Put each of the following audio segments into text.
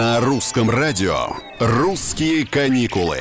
На русском радио «Русские каникулы».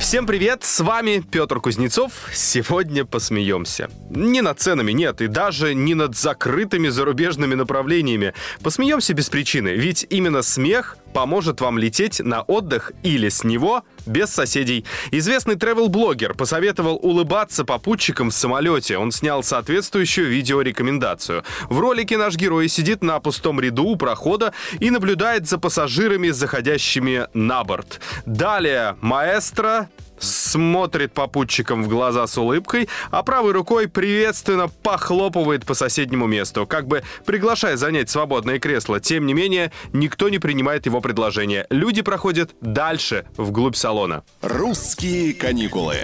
Всем привет, с вами Петр Кузнецов. Сегодня посмеемся. Не над ценами, нет, и даже не над закрытыми зарубежными направлениями. Посмеемся без причины, ведь именно смех поможет вам лететь на отдых или с него без соседей. Известный travel-блогер посоветовал улыбаться попутчикам в самолете. Он снял соответствующую видеорекомендацию. В ролике наш герой сидит на пустом ряду у прохода и наблюдает за пассажирами, заходящими на борт. Далее маэстро смотрит попутчикам в глаза с улыбкой, а правой рукой приветственно похлопывает по соседнему месту, как бы приглашая занять свободное кресло. Тем не менее, никто не принимает его предложение. Люди проходят дальше, вглубь салона. «Русские каникулы».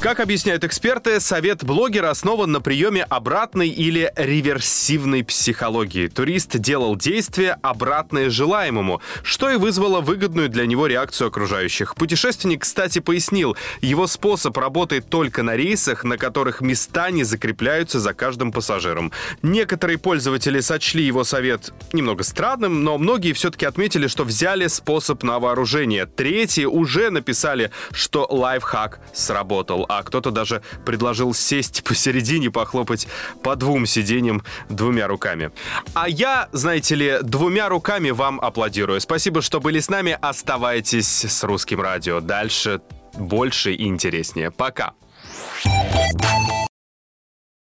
Как объясняют эксперты, совет блогера основан на приеме обратной или реверсивной психологии. Турист делал действие обратное желаемому, что и вызвало выгодную для него реакцию окружающих. Путешественник, кстати, пояснил, его способ работает только на рейсах, на которых места не закрепляются за каждым пассажиром. Некоторые пользователи сочли его совет немного странным, но многие все-таки отметили, что взяли способ на вооружение. Третьи уже написали, что лайфхак сработал а кто-то даже предложил сесть посередине, похлопать по двум сиденьям двумя руками. А я, знаете ли, двумя руками вам аплодирую. Спасибо, что были с нами. Оставайтесь с русским радио. Дальше больше и интереснее. Пока.